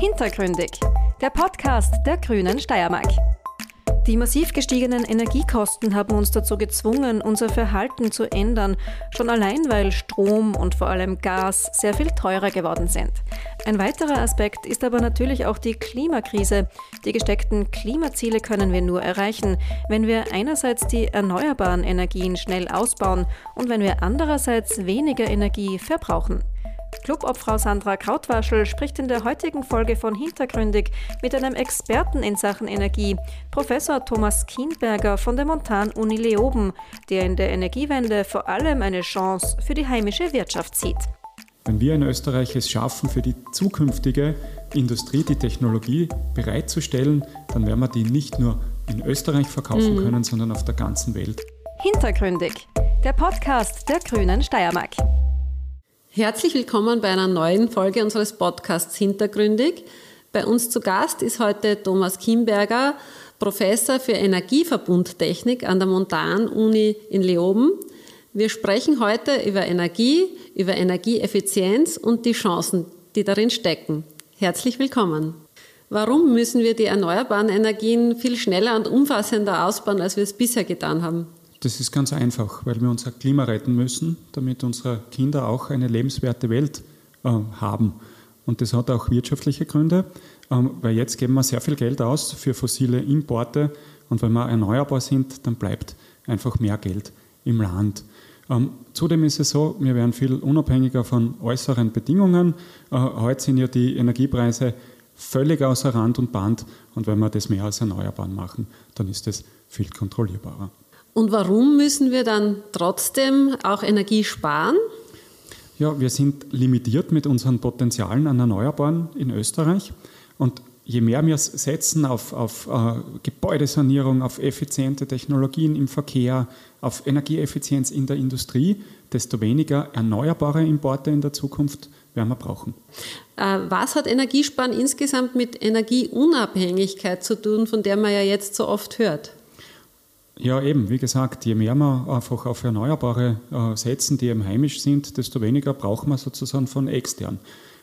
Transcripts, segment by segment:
Hintergründig, der Podcast der Grünen Steiermark. Die massiv gestiegenen Energiekosten haben uns dazu gezwungen, unser Verhalten zu ändern, schon allein weil Strom und vor allem Gas sehr viel teurer geworden sind. Ein weiterer Aspekt ist aber natürlich auch die Klimakrise. Die gesteckten Klimaziele können wir nur erreichen, wenn wir einerseits die erneuerbaren Energien schnell ausbauen und wenn wir andererseits weniger Energie verbrauchen. Clubobfrau Sandra Krautwaschel spricht in der heutigen Folge von Hintergründig mit einem Experten in Sachen Energie, Professor Thomas Kienberger von der Montan-Uni Leoben, der in der Energiewende vor allem eine Chance für die heimische Wirtschaft sieht. Wenn wir in Österreich es schaffen, für die zukünftige Industrie die Technologie bereitzustellen, dann werden wir die nicht nur in Österreich verkaufen mhm. können, sondern auf der ganzen Welt. Hintergründig, der Podcast der Grünen Steiermark. Herzlich willkommen bei einer neuen Folge unseres Podcasts Hintergründig. Bei uns zu Gast ist heute Thomas Kimberger, Professor für Energieverbundtechnik an der Montan-Uni in Leoben. Wir sprechen heute über Energie, über Energieeffizienz und die Chancen, die darin stecken. Herzlich willkommen. Warum müssen wir die erneuerbaren Energien viel schneller und umfassender ausbauen, als wir es bisher getan haben? Das ist ganz einfach, weil wir unser Klima retten müssen, damit unsere Kinder auch eine lebenswerte Welt äh, haben. Und das hat auch wirtschaftliche Gründe, ähm, weil jetzt geben wir sehr viel Geld aus für fossile Importe und wenn wir erneuerbar sind, dann bleibt einfach mehr Geld im Land. Ähm, zudem ist es so, wir werden viel unabhängiger von äußeren Bedingungen. Äh, heute sind ja die Energiepreise völlig außer Rand und Band und wenn wir das mehr als erneuerbar machen, dann ist das viel kontrollierbarer. Und warum müssen wir dann trotzdem auch Energie sparen? Ja, wir sind limitiert mit unseren Potenzialen an Erneuerbaren in Österreich. Und je mehr wir setzen auf, auf äh, Gebäudesanierung, auf effiziente Technologien im Verkehr, auf Energieeffizienz in der Industrie, desto weniger erneuerbare Importe in der Zukunft werden wir brauchen. Äh, was hat Energiesparen insgesamt mit Energieunabhängigkeit zu tun, von der man ja jetzt so oft hört? Ja, eben, wie gesagt, je mehr wir einfach auf Erneuerbare äh, setzen, die eben heimisch sind, desto weniger brauchen wir sozusagen von extern.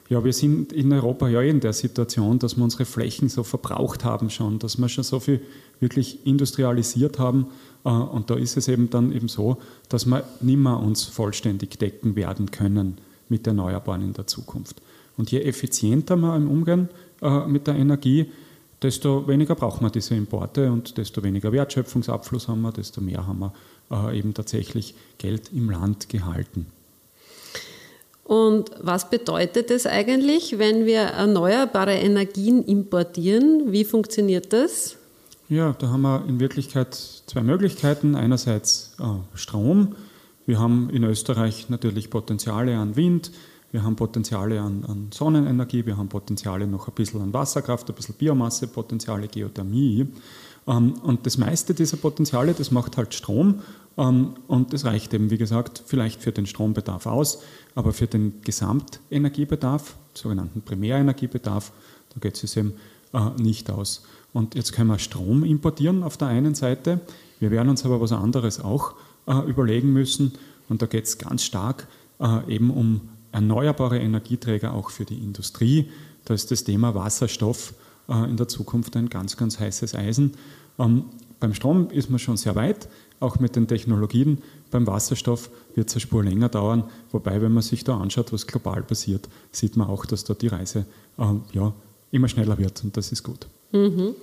Ja, wir sind in Europa ja eh in der Situation, dass wir unsere Flächen so verbraucht haben schon, dass wir schon so viel wirklich industrialisiert haben. Äh, und da ist es eben dann eben so, dass wir nimmer uns vollständig decken werden können mit Erneuerbaren in der Zukunft. Und je effizienter wir im Umgehen äh, mit der Energie, desto weniger brauchen wir diese Importe und desto weniger Wertschöpfungsabfluss haben wir, desto mehr haben wir äh, eben tatsächlich Geld im Land gehalten. Und was bedeutet das eigentlich, wenn wir erneuerbare Energien importieren? Wie funktioniert das? Ja, da haben wir in Wirklichkeit zwei Möglichkeiten. Einerseits äh, Strom. Wir haben in Österreich natürlich Potenziale an Wind, wir haben Potenziale an, an, Sonnenenergie, wir haben Potenziale noch ein bisschen an Wasserkraft, ein bisschen Biomasse, Potenziale Geothermie. Ähm, und das meiste dieser Potenziale, das macht halt Strom. Ähm, und das reicht eben, wie gesagt, vielleicht für den Strombedarf aus, aber für den Gesamtenergiebedarf, sogenannten Primärenergiebedarf, da geht es eben äh, nicht aus. Und jetzt können wir Strom importieren auf der einen Seite. Wir werden uns aber was anderes auch äh, überlegen müssen. Und da geht es ganz stark äh, eben um erneuerbare Energieträger auch für die Industrie. Da ist das Thema Wasserstoff äh, in der Zukunft ein ganz, ganz heißes Eisen. Ähm, beim Strom ist man schon sehr weit, auch mit den Technologien. Beim Wasserstoff wird es eine Spur länger dauern, wobei, wenn man sich da anschaut, was global passiert, sieht man auch, dass da die Reise äh, ja, immer schneller wird und das ist gut. Mhm.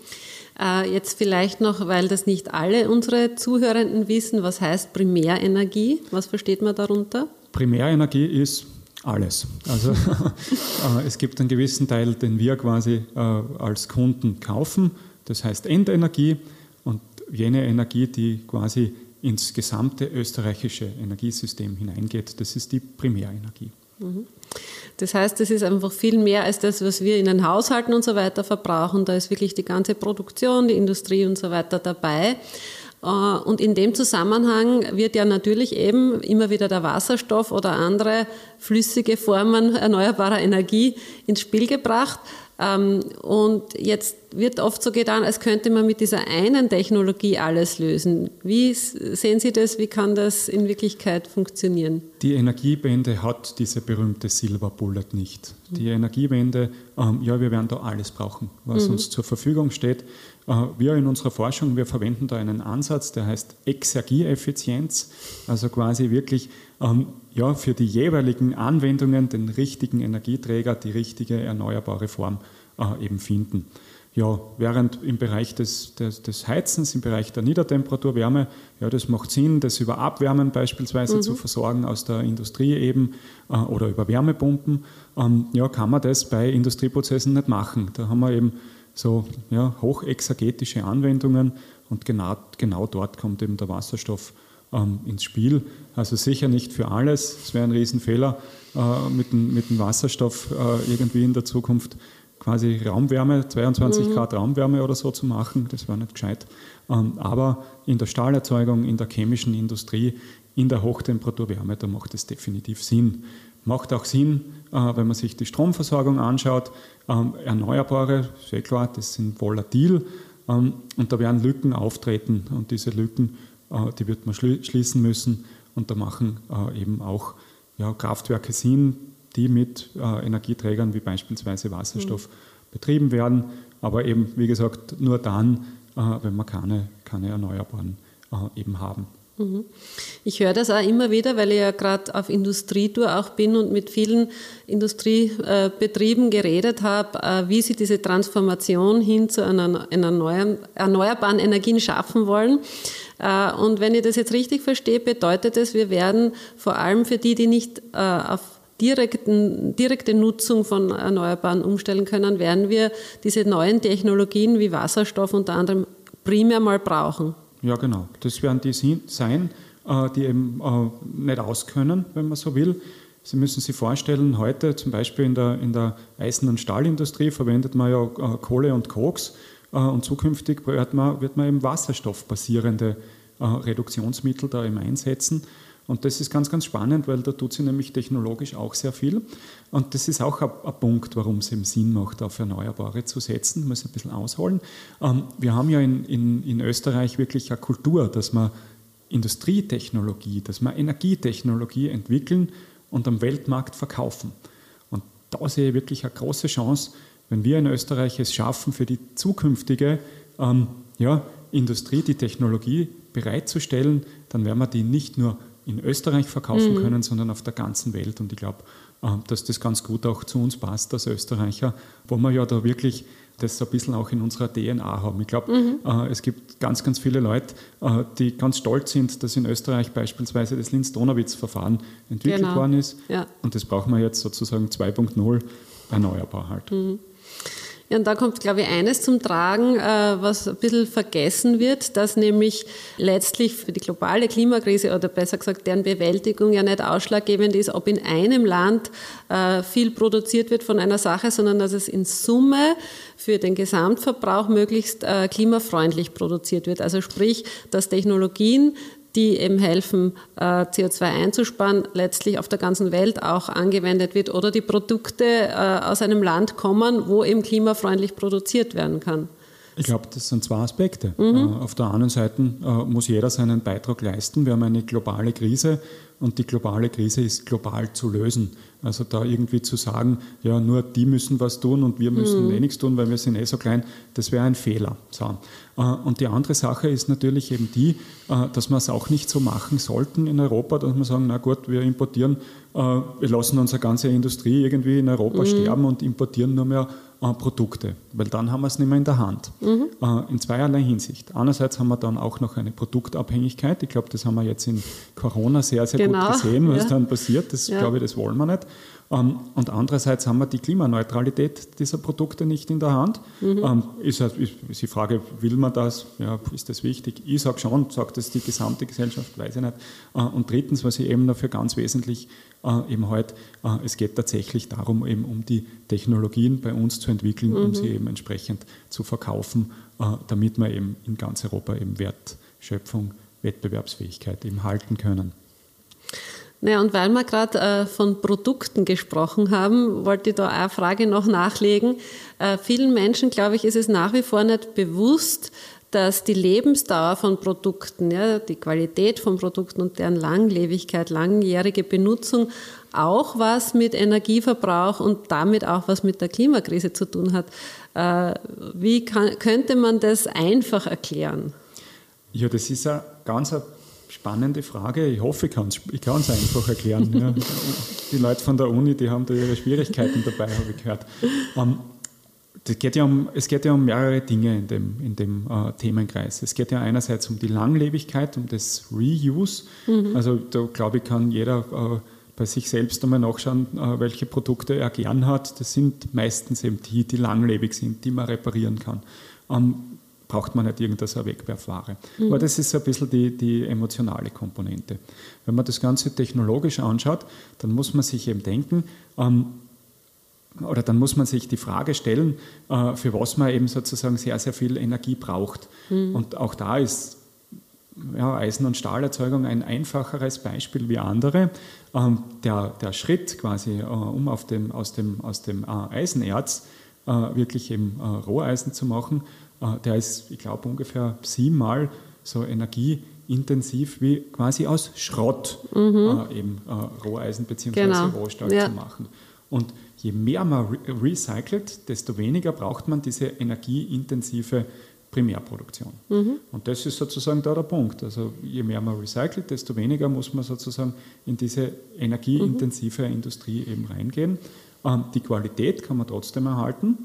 Äh, jetzt vielleicht noch, weil das nicht alle unsere Zuhörenden wissen, was heißt Primärenergie? Was versteht man darunter? Primärenergie ist alles. Also äh, es gibt einen gewissen Teil, den wir quasi äh, als Kunden kaufen, das heißt Endenergie und jene Energie, die quasi ins gesamte österreichische Energiesystem hineingeht, das ist die Primärenergie. Mhm. Das heißt, es ist einfach viel mehr als das, was wir in den Haushalten und so weiter verbrauchen. Da ist wirklich die ganze Produktion, die Industrie und so weiter dabei. Äh, und in dem Zusammenhang wird ja natürlich eben immer wieder der Wasserstoff oder andere flüssige Formen erneuerbarer Energie ins Spiel gebracht. Ähm, und jetzt wird oft so getan, als könnte man mit dieser einen Technologie alles lösen. Wie sehen Sie das? Wie kann das in Wirklichkeit funktionieren? Die Energiewende hat diese berühmte Silver Bullet nicht. Die Energiewende, ähm, ja, wir werden da alles brauchen, was mhm. uns zur Verfügung steht. Äh, wir in unserer Forschung, wir verwenden da einen Ansatz, der heißt Exergieeffizienz, also quasi wirklich ähm, ja, für die jeweiligen Anwendungen den richtigen Energieträger, die richtige erneuerbare Form äh, eben finden. Ja, während im Bereich des, des, des, Heizens, im Bereich der Niedertemperaturwärme, ja, das macht Sinn, das über Abwärmen beispielsweise mhm. zu versorgen aus der Industrie eben äh, oder über Wärmepumpen, ähm, ja, kann man das bei Industrieprozessen nicht machen. Da haben wir eben so ja, hochexergetische Anwendungen und genau, genau dort kommt eben der Wasserstoff ähm, ins Spiel. Also sicher nicht für alles. Es wäre ein Riesenfehler, äh, mit, dem, mit dem Wasserstoff äh, irgendwie in der Zukunft quasi Raumwärme, 22 mhm. Grad Raumwärme oder so zu machen. Das wäre nicht gescheit. Ähm, aber in der Stahlerzeugung, in der chemischen Industrie, in der Hochtemperaturwärme, da macht es definitiv Sinn. Macht auch Sinn, äh, wenn man sich die Stromversorgung anschaut. Ähm, Erneuerbare, sehr klar, das sind volatil ähm, und da werden Lücken auftreten und diese Lücken äh, die wird man schließen müssen. Und da machen äh, eben auch ja, Kraftwerke Sinn, die mit Energieträgern wie beispielsweise Wasserstoff mhm. betrieben werden. Aber eben, wie gesagt, nur dann, wenn wir keine, keine Erneuerbaren eben haben. Mhm. Ich höre das auch immer wieder, weil ich ja gerade auf Industrietour auch bin und mit vielen Industriebetrieben geredet habe, äh, wie sie diese Transformation hin zu einer, einer erneuerbaren Energien schaffen wollen. Äh, und wenn ich das jetzt richtig verstehe, bedeutet es, wir werden vor allem für die, die nicht äh, auf direkten, direkte Nutzung von Erneuerbaren umstellen können, werden wir diese neuen Technologien wie Wasserstoff unter anderem primär mal brauchen. Ja, genau. Das werden die sein, äh, die eben nicht auskönnen, wenn man so will. Sie müssen sich vorstellen, heute zum Beispiel in der, in der Eisen- und Stahlindustrie verwendet man ja Kohle und Koks äh, und zukünftig wird man, wird man eben wasserstoffbasierende äh, Reduktionsmittel da eben einsetzen. Und das ist ganz, ganz spannend, weil da tut sie nämlich technologisch auch sehr viel. Und das ist auch ein, Punkt, warum es eben Sinn macht, auf Erneuerbare zu setzen. Muss ein bisschen ausholen. Ähm, wir haben ja in, in, in Österreich wirklich eine Kultur, dass wir Industrietechnologie, dass wir Energietechnologie entwickeln und am Weltmarkt verkaufen. Und da sehe ich wirklich eine große Chance, wenn wir in Österreich es schaffen, für die zukünftige ähm, ja, Industrie die Technologie bereitzustellen, dann werden wir die nicht nur in Österreich verkaufen mhm. können, sondern auf der ganzen Welt. Und ich glaube, äh, dass das ganz gut auch zu uns passt als Österreicher, wo wir ja da wirklich das so ein bisschen auch in unserer DNA haben. Ich glaube, mhm. äh, es gibt ganz, ganz viele Leute, äh, die ganz stolz sind, dass in Österreich beispielsweise das Linz-Donawitz-Verfahren entwickelt genau. worden ist. Ja. Und das brauchen wir jetzt sozusagen 2.0 erneuerbar halt. Mhm. Ja, und da kommt, glaube ich, eines zum Tragen, äh, was ein bisschen vergessen wird, dass nämlich letztlich für die globale Klimakrise oder besser gesagt deren Bewältigung ja nicht ausschlaggebend ist, ob in einem Land äh, viel produziert wird von einer Sache, sondern dass es in Summe für den Gesamtverbrauch möglichst äh, klimafreundlich produziert wird. Also sprich, dass Technologien die eben helfen, äh, CO2 einzusparen, letztlich auf der ganzen Welt auch angewendet wird oder die Produkte äh, aus einem Land kommen, wo eben klimafreundlich produziert werden kann. Ich glaube, das sind zwei Aspekte. Mhm. Äh, auf der einen Seite muss jeder seinen Beitrag leisten. Wir haben eine globale Krise und die globale Krise ist global zu lösen. Also da irgendwie zu sagen, ja, nur die müssen was tun und wir müssen mhm. wenig tun, weil wir sind eh so klein, das wäre ein Fehler. So. Äh, und die andere Sache ist natürlich eben die, äh, dass wir es auch nicht so machen sollten in Europa, dass wir sagen, na gut, wir importieren, äh, wir lassen unsere ganze Industrie irgendwie in Europa mhm. sterben und importieren nur mehr Produkte, weil dann haben wir es nicht mehr in der Hand. Mhm. In zweierlei Hinsicht. Einerseits haben wir dann auch noch eine Produktabhängigkeit. Ich glaube, das haben wir jetzt in Corona sehr, sehr genau. gut gesehen, was ja. dann passiert. Das ja. glaube ich, das wollen wir nicht. Ähm, und andererseits haben wir die Klimaneutralität dieser Produkte nicht in der Hand. Mhm. Ähm, ist, ist die Frage, will man das? Ja, ist das wichtig? Ich sage schon, sagt das die gesamte Gesellschaft, weiß ich nicht. Äh, und drittens, was ich eben dafür ganz wesentlich äh, eben heute, äh, es geht tatsächlich darum, eben um die Technologien bei uns zu entwickeln, mhm. um sie eben entsprechend zu verkaufen, damit wir eben in ganz Europa eben Wertschöpfung, Wettbewerbsfähigkeit eben halten können. Naja, und weil wir gerade äh, von Produkten gesprochen haben, wollte ich da eine Frage noch nachlegen. Äh, vielen Menschen, glaube ich, ist es nach wie vor nicht bewusst, dass die Lebensdauer von Produkten, ja, die Qualität von Produkten und deren Langlebigkeit, langjährige Benutzung auch was mit Energieverbrauch und damit auch was mit der Klimakrise zu tun hat. Äh, wie kann, könnte man das einfach erklären? Ja, das ist eine ganz spannende Frage. Ich hoffe, ich kann es einfach erklären. Ja. Die Leute von der Uni, die haben da ihre Schwierigkeiten dabei, habe ich gehört. Um, ähm, geht ja um, es geht ja um mehrere Dinge in dem, in dem äh, Themenkreis. Es geht ja einerseits um die Langlebigkeit, um das Reuse. Mhm. Also da glaube ich, kann jeder äh, bei sich selbst einmal nachschauen, äh, welche Produkte er gern hat. Das sind meistens eben die, die langlebig sind, die man reparieren kann. Ähm, braucht man nicht irgendeine Wegwerfware. Mhm. Aber das ist so ein bisschen die, die emotionale Komponente. Wenn man das Ganze technologisch anschaut, dann muss man sich eben denken, ähm, oder dann muss man sich die Frage stellen, äh, für was man eben sozusagen sehr, sehr viel Energie braucht. Mhm. Und auch da ist ja, Eisen- und Stahlerzeugung ein einfacheres Beispiel wie andere. Ähm, der, der Schritt quasi, äh, um auf dem, aus dem, aus dem äh, Eisenerz äh, wirklich eben äh, Roheisen zu machen, der ist, ich glaube, ungefähr siebenmal so energieintensiv wie quasi aus Schrott mhm. äh, eben äh, Roheisen bzw. Genau. Rohstahl ja. zu machen. Und je mehr man re recycelt, desto weniger braucht man diese energieintensive Primärproduktion. Mhm. Und das ist sozusagen da der Punkt. Also je mehr man recycelt, desto weniger muss man sozusagen in diese energieintensive mhm. Industrie eben reingehen. Ähm, die Qualität kann man trotzdem erhalten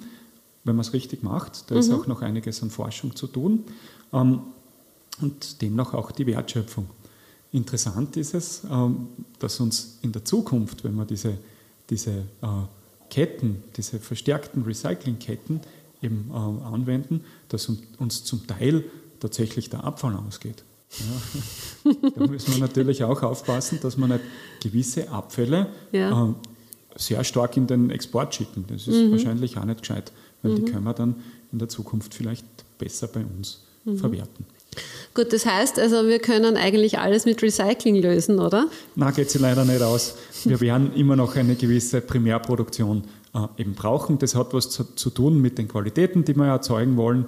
wenn man es richtig macht. Da mhm. ist auch noch einiges an Forschung zu tun. Ähm, und demnach auch die Wertschöpfung. Interessant ist es, ähm, dass uns in der Zukunft, wenn wir diese, diese äh, Ketten, diese verstärkten Recyclingketten eben äh, anwenden, dass uns zum Teil tatsächlich der Abfall ausgeht. Ja. da müssen wir natürlich auch aufpassen, dass man nicht gewisse Abfälle ja. äh, sehr stark in den Export schicken. Das ist mhm. wahrscheinlich auch nicht gescheit weil mhm. die können wir dann in der Zukunft vielleicht besser bei uns mhm. verwerten. Gut, das heißt also, wir können eigentlich alles mit Recycling lösen, oder? Na, geht sie leider nicht aus. Wir werden immer noch eine gewisse Primärproduktion äh, eben brauchen. Das hat was zu, zu, tun mit den Qualitäten, die wir erzeugen wollen.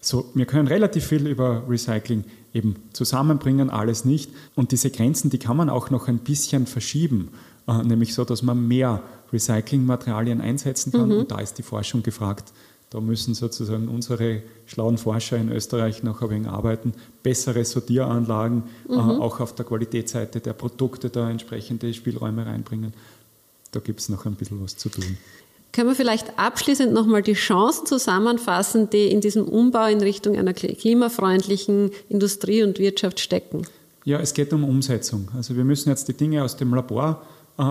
So, wir können relativ viel über Recycling eben zusammenbringen, alles nicht. Und diese Grenzen, die kann man auch noch ein bisschen verschieben, äh, nämlich so, dass man mehr Recyclingmaterialien einsetzen kann. Mhm. Und da ist die Forschung gefragt. Da müssen sozusagen unsere schlauen Forscher in Österreich noch ein wenig arbeiten, bessere Sortieranlagen, äh, mhm. äh, auch auf der Qualitätsseite der Produkte da entsprechende Spielräume reinbringen. Da gibt es noch ein bisschen was zu tun. Können wir vielleicht abschließend nochmal die Chancen zusammenfassen, die in diesem Umbau in Richtung einer klimafreundlichen Industrie und Wirtschaft stecken? Ja, es geht um Umsetzung. Also wir müssen jetzt die Dinge aus dem Labor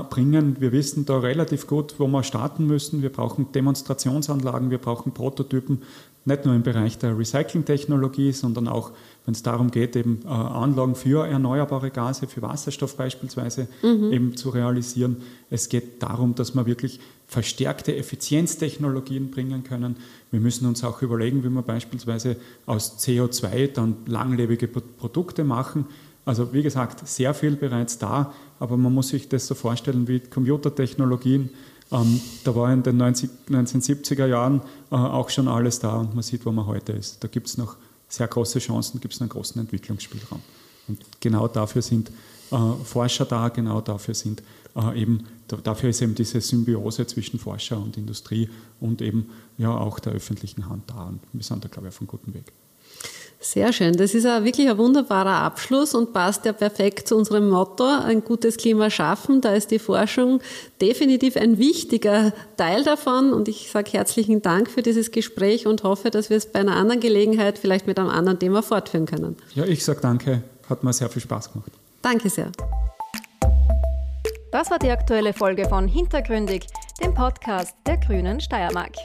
bringen. Wir wissen da relativ gut, wo wir starten müssen. Wir brauchen Demonstrationsanlagen, wir brauchen Prototypen, nicht nur im Bereich der Recyclingtechnologie, sondern auch, wenn es darum geht, eben äh, Anlagen für erneuerbare Gase, für Wasserstoff beispielsweise mhm. eben zu realisieren. Es geht darum, dass wir wirklich verstärkte Effizienztechnologien bringen können. Wir müssen uns auch überlegen, wie wir beispielsweise aus CO2 dann langlebige Produkte machen. Also wie gesagt, sehr viel bereits da, aber man muss sich das so vorstellen wie Computertechnologien. Ähm, da war in den 90, 1970er Jahren äh, auch schon alles da und man sieht, wo man heute ist. Da gibt es noch sehr große Chancen, gibt es einen großen Entwicklungsspielraum. Und genau dafür sind äh, Forscher da, genau dafür sind äh, eben, dafür ist eben diese Symbiose zwischen Forscher und Industrie und eben ja auch der öffentlichen Hand da. Und wir sind da, glaube ich, auf einem guten Weg. Sehr schön. Das ist ein wirklich ein wunderbarer Abschluss und passt ja perfekt zu unserem Motto, ein gutes Klima schaffen. Da ist die Forschung definitiv ein wichtiger Teil davon. Und ich sage herzlichen Dank für dieses Gespräch und hoffe, dass wir es bei einer anderen Gelegenheit vielleicht mit einem anderen Thema fortführen können. Ja, ich sage danke. Hat mir sehr viel Spaß gemacht. Danke sehr. Das war die aktuelle Folge von Hintergründig, dem Podcast der Grünen Steiermark.